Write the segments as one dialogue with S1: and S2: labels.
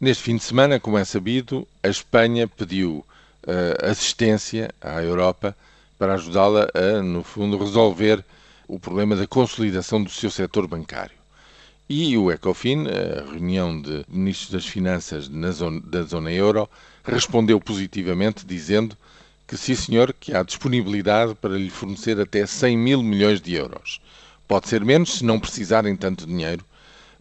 S1: Neste fim de semana, como é sabido, a Espanha pediu uh, assistência à Europa para ajudá-la a, no fundo, resolver o problema da consolidação do seu setor bancário. E o ECOFIN, a reunião de ministros das Finanças zona, da zona euro, respondeu positivamente, dizendo que sim, senhor, que há disponibilidade para lhe fornecer até 100 mil milhões de euros. Pode ser menos se não precisarem tanto dinheiro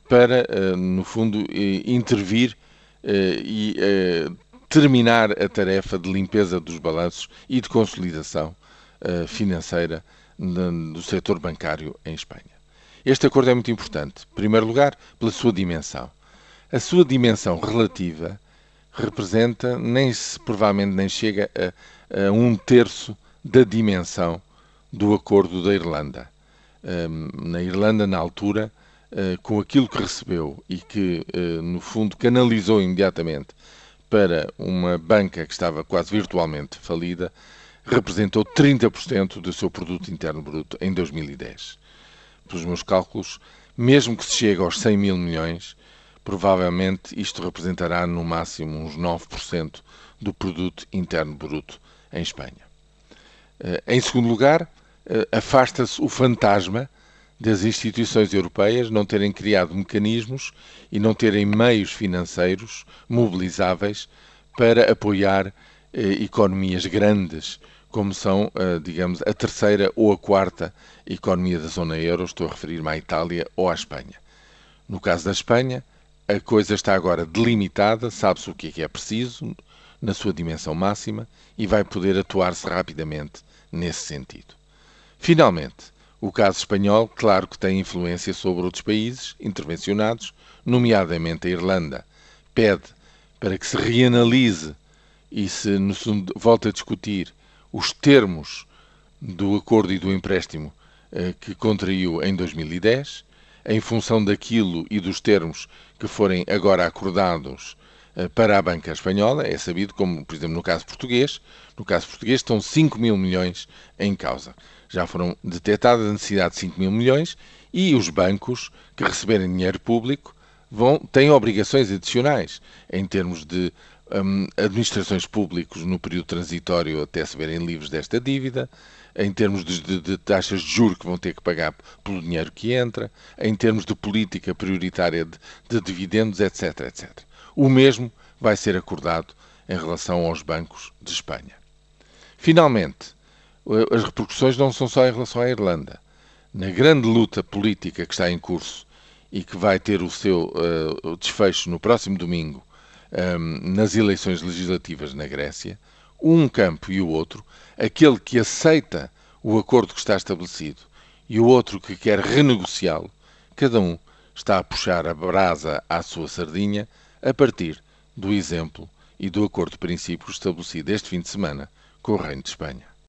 S1: para, uh, no fundo, intervir eh, e eh, terminar a tarefa de limpeza dos balanços e de consolidação eh, financeira do setor bancário em Espanha. Este acordo é muito importante, em primeiro lugar, pela sua dimensão. A sua dimensão relativa representa, nem se provavelmente nem chega a, a um terço da dimensão do acordo da Irlanda. Um, na Irlanda, na altura, eh, com aquilo que recebeu e que, uh, no fundo, canalizou imediatamente para uma banca que estava quase virtualmente falida, representou 30% do seu produto interno bruto em 2010. Pelos meus cálculos, mesmo que se chegue aos 100 mil milhões, provavelmente isto representará no máximo uns 9% do produto interno bruto em Espanha. Uh, em segundo lugar, afasta-se o fantasma das instituições europeias não terem criado mecanismos e não terem meios financeiros mobilizáveis para apoiar eh, economias grandes, como são, eh, digamos, a terceira ou a quarta economia da zona euro, estou a referir-me à Itália ou à Espanha. No caso da Espanha, a coisa está agora delimitada, sabe-se o que é que é preciso, na sua dimensão máxima, e vai poder atuar-se rapidamente nesse sentido. Finalmente, o caso espanhol, claro que tem influência sobre outros países intervencionados, nomeadamente a Irlanda. Pede para que se reanalise e se volte a discutir os termos do acordo e do empréstimo eh, que contraiu em 2010, em função daquilo e dos termos que forem agora acordados eh, para a banca espanhola, é sabido como, por exemplo, no caso português, no caso português estão 5 mil milhões em causa já foram detectadas a necessidade de 5 mil milhões e os bancos que receberem dinheiro público vão, têm obrigações adicionais em termos de um, administrações públicas no período transitório até se verem livres desta dívida, em termos de, de, de, taxas de juros que vão ter que pagar pelo dinheiro que entra, em termos de política prioritária de, de dividendos, etc, etc. O mesmo vai ser acordado em relação aos bancos de Espanha. Finalmente, as repercussões não são só em relação à Irlanda. Na grande luta política que está em curso e que vai ter o seu uh, desfecho no próximo domingo um, ehm, nas eleições legislativas na Grécia, um campo e o outro, aquele que aceita o acordo que está estabelecido e o outro que quer renegociá-lo, cada um está a puxar a brasa à sua sardinha a partir do exemplo e do acordo de princípios estabelecido este fim de semana com o Reino de Espanha.